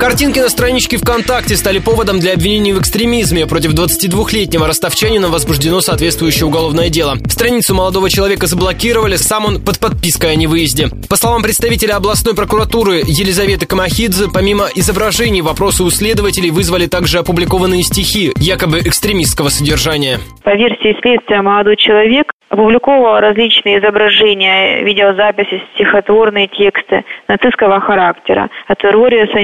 Картинки на страничке ВКонтакте стали поводом для обвинений в экстремизме. Против 22-летнего ростовчанина возбуждено соответствующее уголовное дело. Страницу молодого человека заблокировали, сам он под подпиской о невыезде. По словам представителя областной прокуратуры Елизаветы Камахидзе, помимо изображений, вопросы у следователей вызвали также опубликованные стихи, якобы экстремистского содержания. По версии следствия, молодой человек опубликовал различные изображения, видеозаписи, стихотворные тексты нацистского характера о терроре с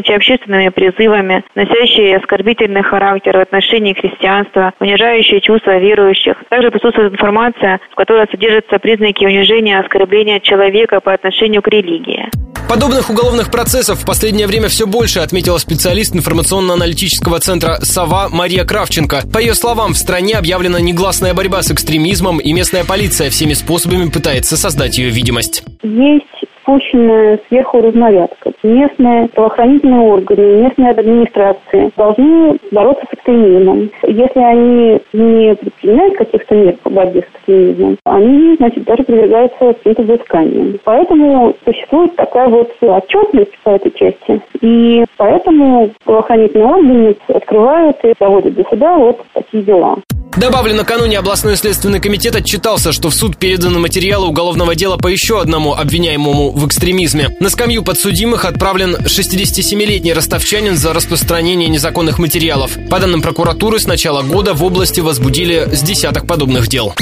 антиобщественными призывами, носящие оскорбительный характер в отношении христианства, унижающие чувства верующих. Также присутствует информация, в которой содержатся признаки унижения, оскорбления человека по отношению к религии. Подобных уголовных процессов в последнее время все больше, отметила специалист информационно-аналитического центра «Сова» Мария Кравченко. По ее словам, в стране объявлена негласная борьба с экстремизмом, и местная полиция всеми способами пытается создать ее видимость. Есть спущенная сверху разнарядка. Местные правоохранительные органы, местные администрации должны бороться с экстремизмом. Если они не предпринимают каких-то мер по борьбе с экстремизмом, они, значит, даже подвергаются каким-то взысканиям. Поэтому существует такая вот отчетность по этой части. И поэтому правоохранительные органы открывают и доводят до суда вот такие дела. Добавлю, накануне областной следственный комитет отчитался, что в суд переданы материалы уголовного дела по еще одному обвиняемому в экстремизме. На скамью подсудимых отправлен 67-летний ростовчанин за распространение незаконных материалов. По данным прокуратуры, с начала года в области возбудили с десяток подобных дел.